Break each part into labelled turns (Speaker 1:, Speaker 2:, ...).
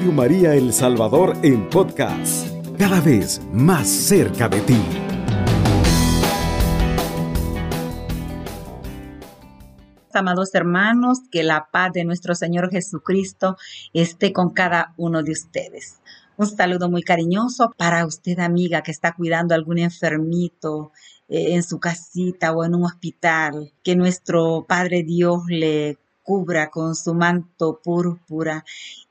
Speaker 1: Radio María El Salvador en podcast, cada vez más cerca de ti.
Speaker 2: Amados hermanos, que la paz de nuestro Señor Jesucristo esté con cada uno de ustedes. Un saludo muy cariñoso para usted, amiga, que está cuidando a algún enfermito eh, en su casita o en un hospital. Que nuestro Padre Dios le cubra con su manto púrpura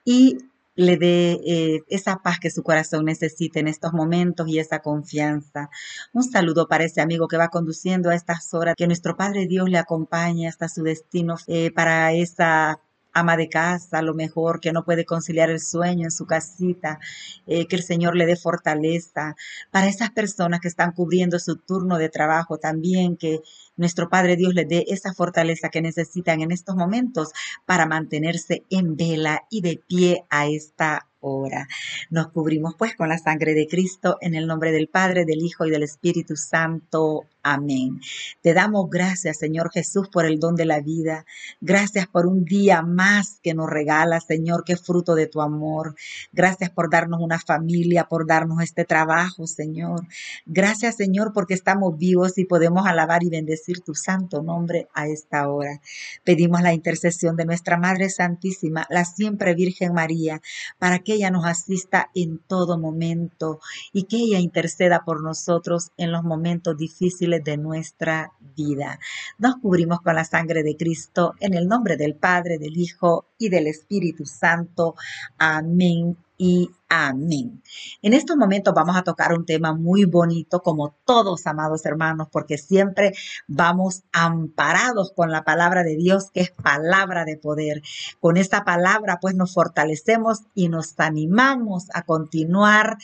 Speaker 2: y le dé eh, esa paz que su corazón necesita en estos momentos y esa confianza. Un saludo para ese amigo que va conduciendo a estas horas, que nuestro Padre Dios le acompañe hasta su destino eh, para esa ama de casa, a lo mejor que no puede conciliar el sueño en su casita, eh, que el Señor le dé fortaleza. Para esas personas que están cubriendo su turno de trabajo también, que nuestro Padre Dios les dé esa fortaleza que necesitan en estos momentos para mantenerse en vela y de pie a esta hora. Nos cubrimos pues con la sangre de Cristo en el nombre del Padre, del Hijo y del Espíritu Santo. Amén. Te damos gracias, Señor Jesús, por el don de la vida. Gracias por un día más que nos regala, Señor, que fruto de tu amor. Gracias por darnos una familia, por darnos este trabajo, Señor. Gracias, Señor, porque estamos vivos y podemos alabar y bendecir tu santo nombre a esta hora. Pedimos la intercesión de nuestra Madre Santísima, la siempre Virgen María, para que ella nos asista en todo momento y que ella interceda por nosotros en los momentos difíciles de nuestra vida. Nos cubrimos con la sangre de Cristo en el nombre del Padre, del Hijo y del Espíritu Santo. Amén y amén. En estos momentos vamos a tocar un tema muy bonito, como todos, amados hermanos, porque siempre vamos amparados con la palabra de Dios, que es palabra de poder. Con esta palabra, pues nos fortalecemos y nos animamos a continuar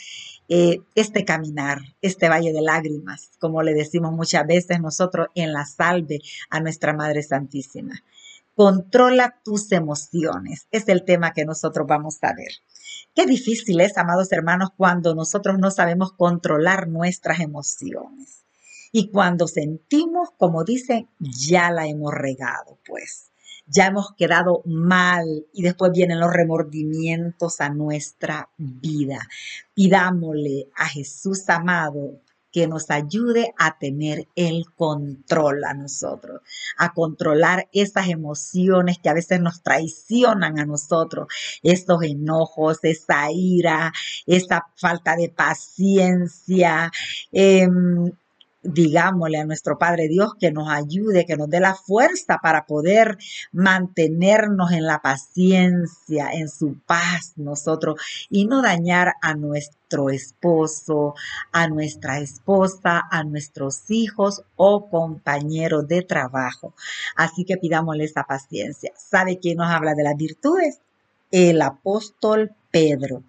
Speaker 2: eh, este caminar, este valle de lágrimas, como le decimos muchas veces nosotros en la salve a nuestra Madre Santísima. Controla tus emociones. Es el tema que nosotros vamos a ver. Qué difícil es, amados hermanos, cuando nosotros no sabemos controlar nuestras emociones. Y cuando sentimos, como dicen, ya la hemos regado, pues ya hemos quedado mal y después vienen los remordimientos a nuestra vida. Pidámosle a Jesús amado que nos ayude a tener el control a nosotros, a controlar esas emociones que a veces nos traicionan a nosotros, esos enojos, esa ira, esa falta de paciencia. Em, digámosle a nuestro Padre Dios que nos ayude, que nos dé la fuerza para poder mantenernos en la paciencia, en su paz nosotros y no dañar a nuestro esposo, a nuestra esposa, a nuestros hijos o compañeros de trabajo. Así que pidámosle esa paciencia. ¿Sabe quién nos habla de las virtudes? El apóstol Pedro.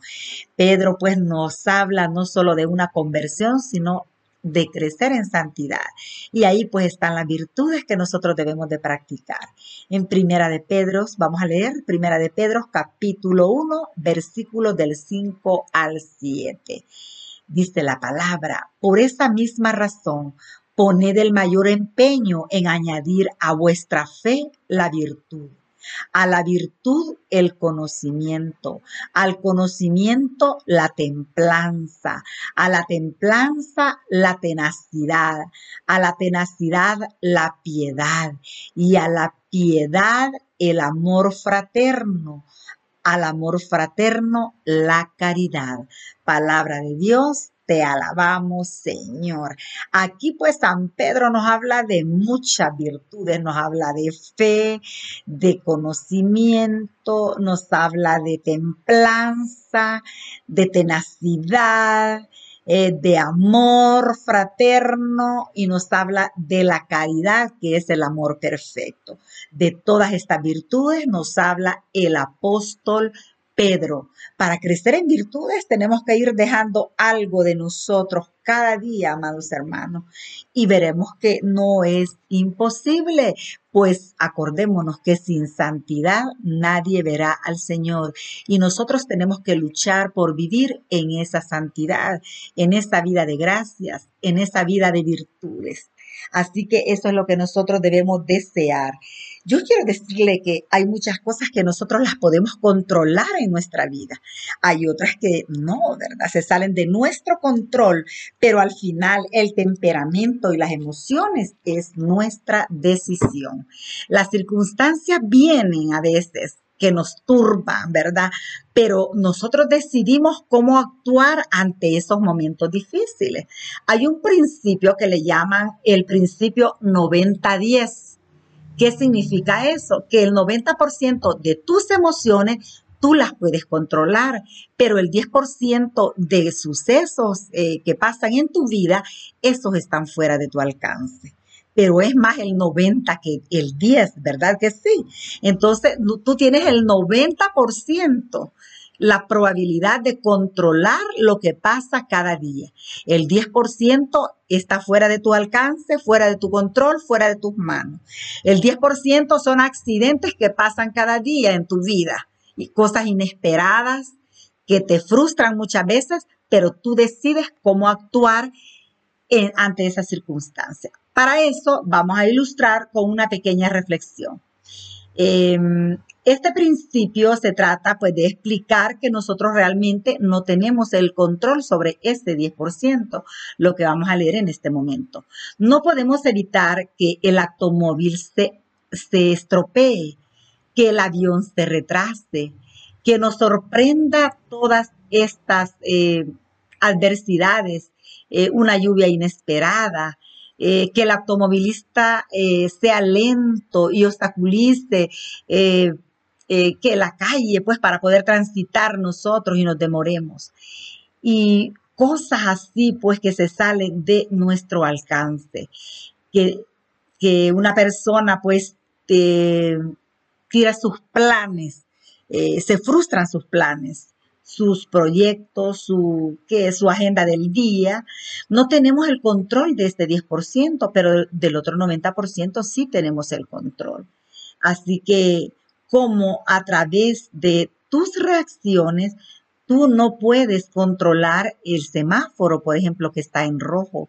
Speaker 2: Pedro pues nos habla no solo de una conversión, sino de crecer en santidad. Y ahí pues están las virtudes que nosotros debemos de practicar. En Primera de Pedro, vamos a leer Primera de Pedro capítulo 1, versículos del 5 al 7. Dice la palabra, por esa misma razón, poned el mayor empeño en añadir a vuestra fe la virtud a la virtud el conocimiento, al conocimiento la templanza, a la templanza la tenacidad, a la tenacidad la piedad y a la piedad el amor fraterno, al amor fraterno la caridad. Palabra de Dios, te alabamos, Señor. Aquí pues San Pedro nos habla de muchas virtudes, nos habla de fe, de conocimiento, nos habla de templanza, de tenacidad, eh, de amor fraterno y nos habla de la caridad, que es el amor perfecto. De todas estas virtudes nos habla el apóstol Pedro. Para crecer en virtudes tenemos que ir dejando algo de nosotros cada día, amados hermanos, y veremos que no es imposible, pues acordémonos que sin santidad nadie verá al Señor y nosotros tenemos que luchar por vivir en esa santidad, en esa vida de gracias, en esa vida de virtudes. Así que eso es lo que nosotros debemos desear. Yo quiero decirle que hay muchas cosas que nosotros las podemos controlar en nuestra vida. Hay otras que no, ¿verdad? Se salen de nuestro control, pero al final el temperamento y las emociones es nuestra decisión. Las circunstancias vienen a veces que nos turban, ¿verdad? Pero nosotros decidimos cómo actuar ante esos momentos difíciles. Hay un principio que le llaman el principio 90-10. ¿Qué significa eso? Que el 90% de tus emociones tú las puedes controlar, pero el 10% de sucesos eh, que pasan en tu vida, esos están fuera de tu alcance pero es más el 90 que el 10, ¿verdad que sí? Entonces, tú tienes el 90% la probabilidad de controlar lo que pasa cada día. El 10% está fuera de tu alcance, fuera de tu control, fuera de tus manos. El 10% son accidentes que pasan cada día en tu vida y cosas inesperadas que te frustran muchas veces, pero tú decides cómo actuar ante esa circunstancia. Para eso vamos a ilustrar con una pequeña reflexión. Em, este principio se trata pues de explicar que nosotros realmente no tenemos el control sobre ese 10%, lo que vamos a leer en este momento. No podemos evitar que el automóvil se, se estropee, que el avión se retrase, que nos sorprenda todas estas eh, adversidades, eh, una lluvia inesperada, eh, que el automovilista eh, sea lento y obstaculice eh, que la calle, pues para poder transitar nosotros y nos demoremos. Y cosas así, pues que se salen de nuestro alcance. Que, que una persona, pues, tira sus planes, se frustran sus planes sus proyectos, su, ¿qué su agenda del día. No tenemos el control de este 10%, pero del otro 90% sí tenemos el control. Así que como a través de tus reacciones, tú no puedes controlar el semáforo, por ejemplo, que está en rojo,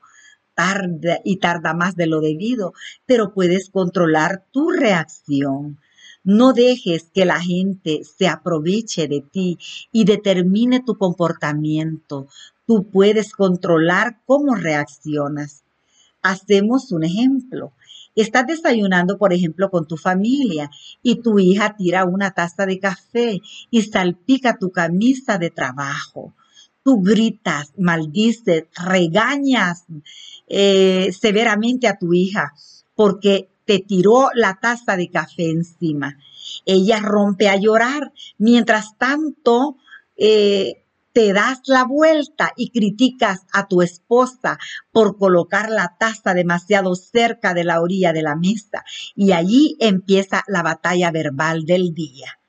Speaker 2: tarda y tarda más de lo debido, pero puedes controlar tu reacción. No dejes que la gente se aproveche de ti y determine tu comportamiento. Tú puedes controlar cómo reaccionas. Hacemos un ejemplo. Estás desayunando, por ejemplo, con tu familia y tu hija tira una taza de café y salpica tu camisa de trabajo. Tú gritas, maldices, regañas eh, severamente a tu hija porque te tiró la taza de café encima. Ella rompe a llorar. Mientras tanto, eh, te das la vuelta y criticas a tu esposa por colocar la taza demasiado cerca de la orilla de la mesa. Y allí empieza la batalla verbal del día.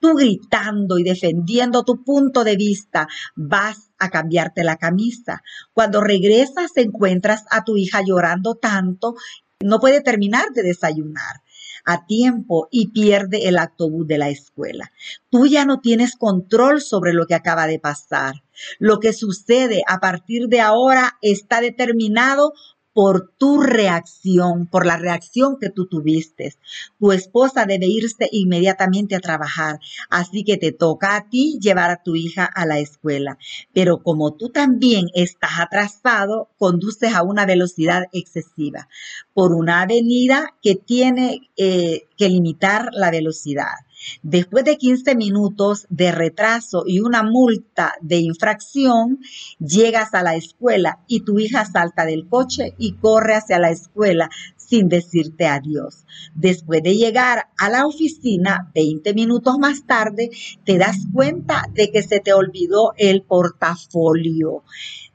Speaker 2: Tú gritando y defendiendo tu punto de vista, vas a cambiarte la camisa. Cuando regresas encuentras a tu hija llorando tanto no puede terminar de desayunar a tiempo y pierde el autobús de la escuela. Tú ya no tienes control sobre lo que acaba de pasar. Lo que sucede a partir de ahora está determinado por tu reacción, por la reacción que tú tuviste. Tu esposa debe irse inmediatamente a trabajar, así que te toca a ti llevar a tu hija a la escuela. Pero como tú también estás atrasado, conduces a una velocidad excesiva por una avenida que tiene eh, que limitar la velocidad. Después de 15 minutos de retraso y una multa de infracción, llegas a la escuela y tu hija salta del coche y corre hacia la escuela sin decirte adiós. Después de llegar a la oficina, 20 minutos más tarde, te das cuenta de que se te olvidó el portafolio.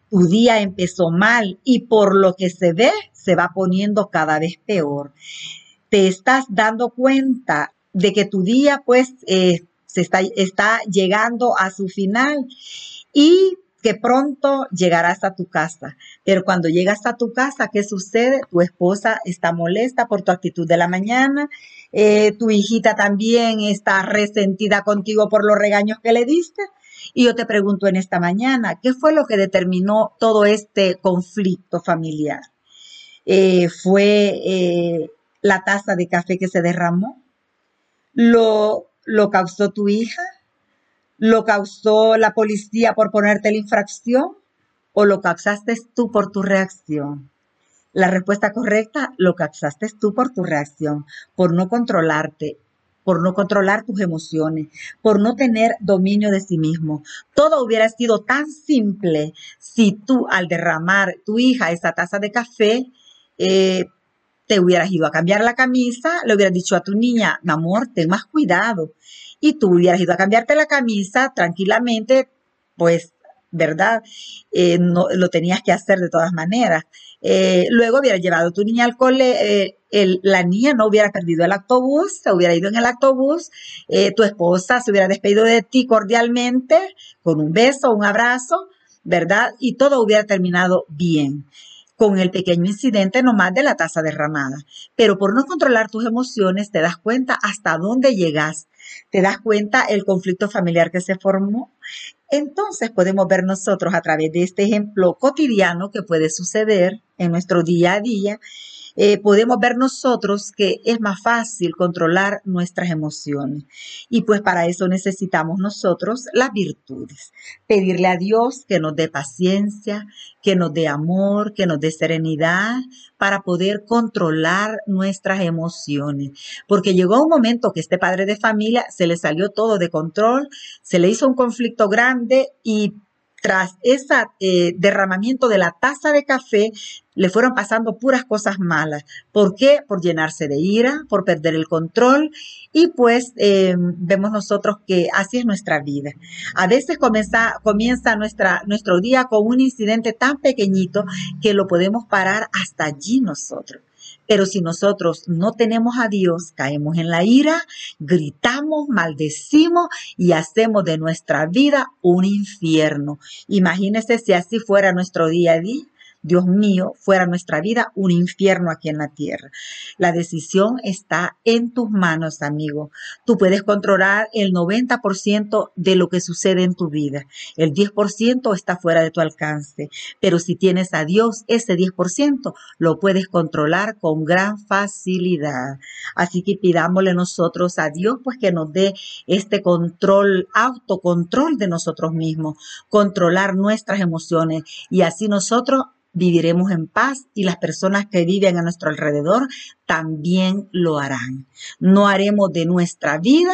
Speaker 2: Tu día empezó mal y por lo que se ve, se va poniendo cada vez peor. Te estás dando cuenta de que tu día pues eh, se está, está llegando a su final y que pronto llegarás a tu casa. Pero cuando llegas a tu casa, ¿qué sucede? Tu esposa está molesta por tu actitud de la mañana, eh, tu hijita también está resentida contigo por los regaños que le diste. Y yo te pregunto en esta mañana, ¿qué fue lo que determinó todo este conflicto familiar? Eh, ¿Fue la taza de café que se derramó? ¿Lo, ¿Lo causó tu hija? ¿Lo causó la policía por ponerte la infracción? ¿O lo causaste tú por tu reacción? La respuesta correcta, lo causaste tú por tu reacción, por no controlarte, por no controlar tus emociones, por no tener dominio de sí mismo. Todo hubiera sido tan simple si tú al derramar tu hija esa taza de café, eh, te hubieras ido a cambiar la camisa, le hubieras dicho a tu niña, mi amor, ten más cuidado. Y tú hubieras ido a cambiarte la camisa tranquilamente, pues ¿verdad? Eh, no, lo tenías que hacer de todas maneras. Eh, luego hubiera llevado a tu niña al cole, eh, la niña no hubiera perdido el autobús, se hubiera ido en el autobús, tu esposa se hubiera despedido de ti cordialmente, con un beso, un abrazo, ¿verdad? Y todo hubiera terminado bien con el pequeño incidente nomás de la taza derramada. Pero por no controlar tus emociones, te das cuenta hasta dónde llegas, te das cuenta el conflicto familiar que se formó. Entonces podemos ver nosotros a través de este ejemplo cotidiano que puede suceder en nuestro día a día eh, podemos ver nosotros que es más fácil controlar nuestras emociones. Y pues para eso necesitamos nosotros las virtudes. Pedirle a Dios que nos dé paciencia, que nos dé amor, que nos dé serenidad para poder controlar nuestras emociones. Porque llegó un momento que este padre de familia se le salió todo de control, se le hizo un conflicto grande y tras ese eh, derramamiento de la taza de café, le fueron pasando puras cosas malas. ¿Por qué? Por llenarse de ira, por perder el control y pues eh, vemos nosotros que así es nuestra vida. A veces comienza, comienza nuestra, nuestro día con un incidente tan pequeñito que lo podemos parar hasta allí nosotros. Pero si nosotros no tenemos a Dios, caemos en la ira, gritamos, maldecimos y hacemos de nuestra vida un infierno. Imagínese si así fuera nuestro día a día. Dios mío, fuera nuestra vida un infierno aquí en la tierra. La decisión está en tus manos, amigo. Tú puedes controlar el 90% de lo que sucede en tu vida. El 10% está fuera de tu alcance. Pero si tienes a Dios, ese 10% lo puedes controlar con gran facilidad. Así que pidámosle nosotros a Dios, pues que nos dé este control, autocontrol de nosotros mismos, controlar nuestras emociones y así nosotros viviremos en paz y las personas que viven a nuestro alrededor también lo harán. No haremos de nuestra vida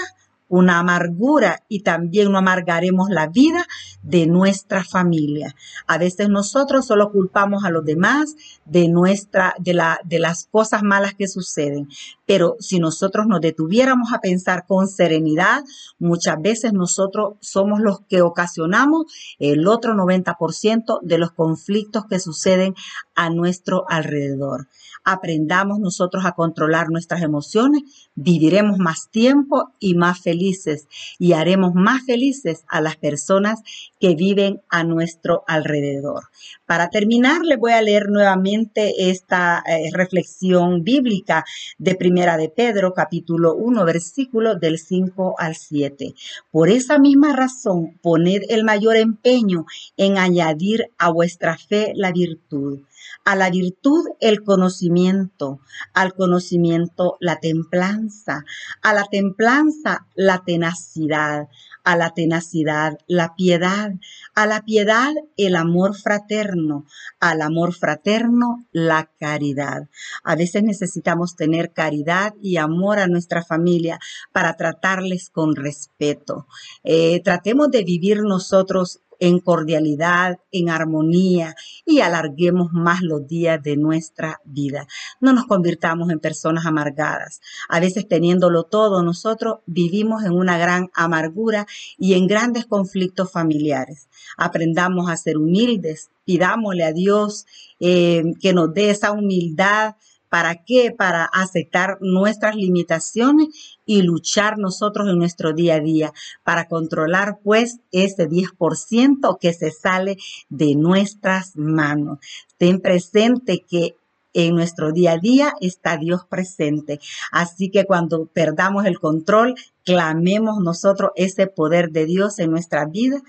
Speaker 2: una amargura y también no amargaremos la vida de nuestra familia. A veces nosotros solo culpamos a los demás de nuestra de la de las cosas malas que suceden, pero si nosotros nos detuviéramos a pensar con serenidad, muchas veces nosotros somos los que ocasionamos el otro 90% de los conflictos que suceden a nuestro alrededor aprendamos nosotros a controlar nuestras emociones, viviremos más tiempo y más felices y haremos más felices a las personas que viven a nuestro alrededor. Para terminar, les voy a leer nuevamente esta eh, reflexión bíblica de Primera de Pedro, capítulo 1, versículo del 5 al 7. Por esa misma razón, poned el mayor empeño en añadir a vuestra fe la virtud a la virtud el conocimiento, al conocimiento la templanza, a la templanza la tenacidad, a la tenacidad la piedad, a la piedad el amor fraterno, al amor fraterno la caridad. A veces necesitamos tener caridad y amor a nuestra familia para tratarles con respeto. Eh, tratemos de vivir nosotros en cordialidad, en armonía y alarguemos más los días de nuestra vida. No nos convirtamos en personas amargadas. A veces teniéndolo todo, nosotros vivimos en una gran amargura y en grandes conflictos familiares. Aprendamos a ser humildes, pidámosle a Dios eh, que nos dé esa humildad ¿Para qué? Para aceptar nuestras limitaciones y luchar nosotros en nuestro día a día para controlar pues ese 10% que se sale de nuestras manos. Ten presente que en nuestro día a día está Dios presente. Así que cuando perdamos el control, clamemos nosotros ese poder de Dios en nuestra vida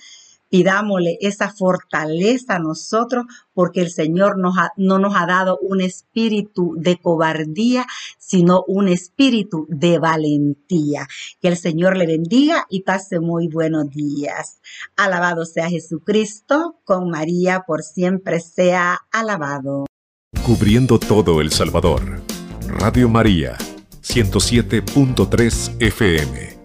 Speaker 2: Pidámosle esa fortaleza a nosotros porque el Señor no nos ha dado un espíritu de cobardía, sino un espíritu de valentía. Que el Señor le bendiga y pase muy buenos días. Alabado sea Jesucristo, con María por siempre sea alabado.
Speaker 1: Cubriendo todo El Salvador. Radio María, 107.3 FM.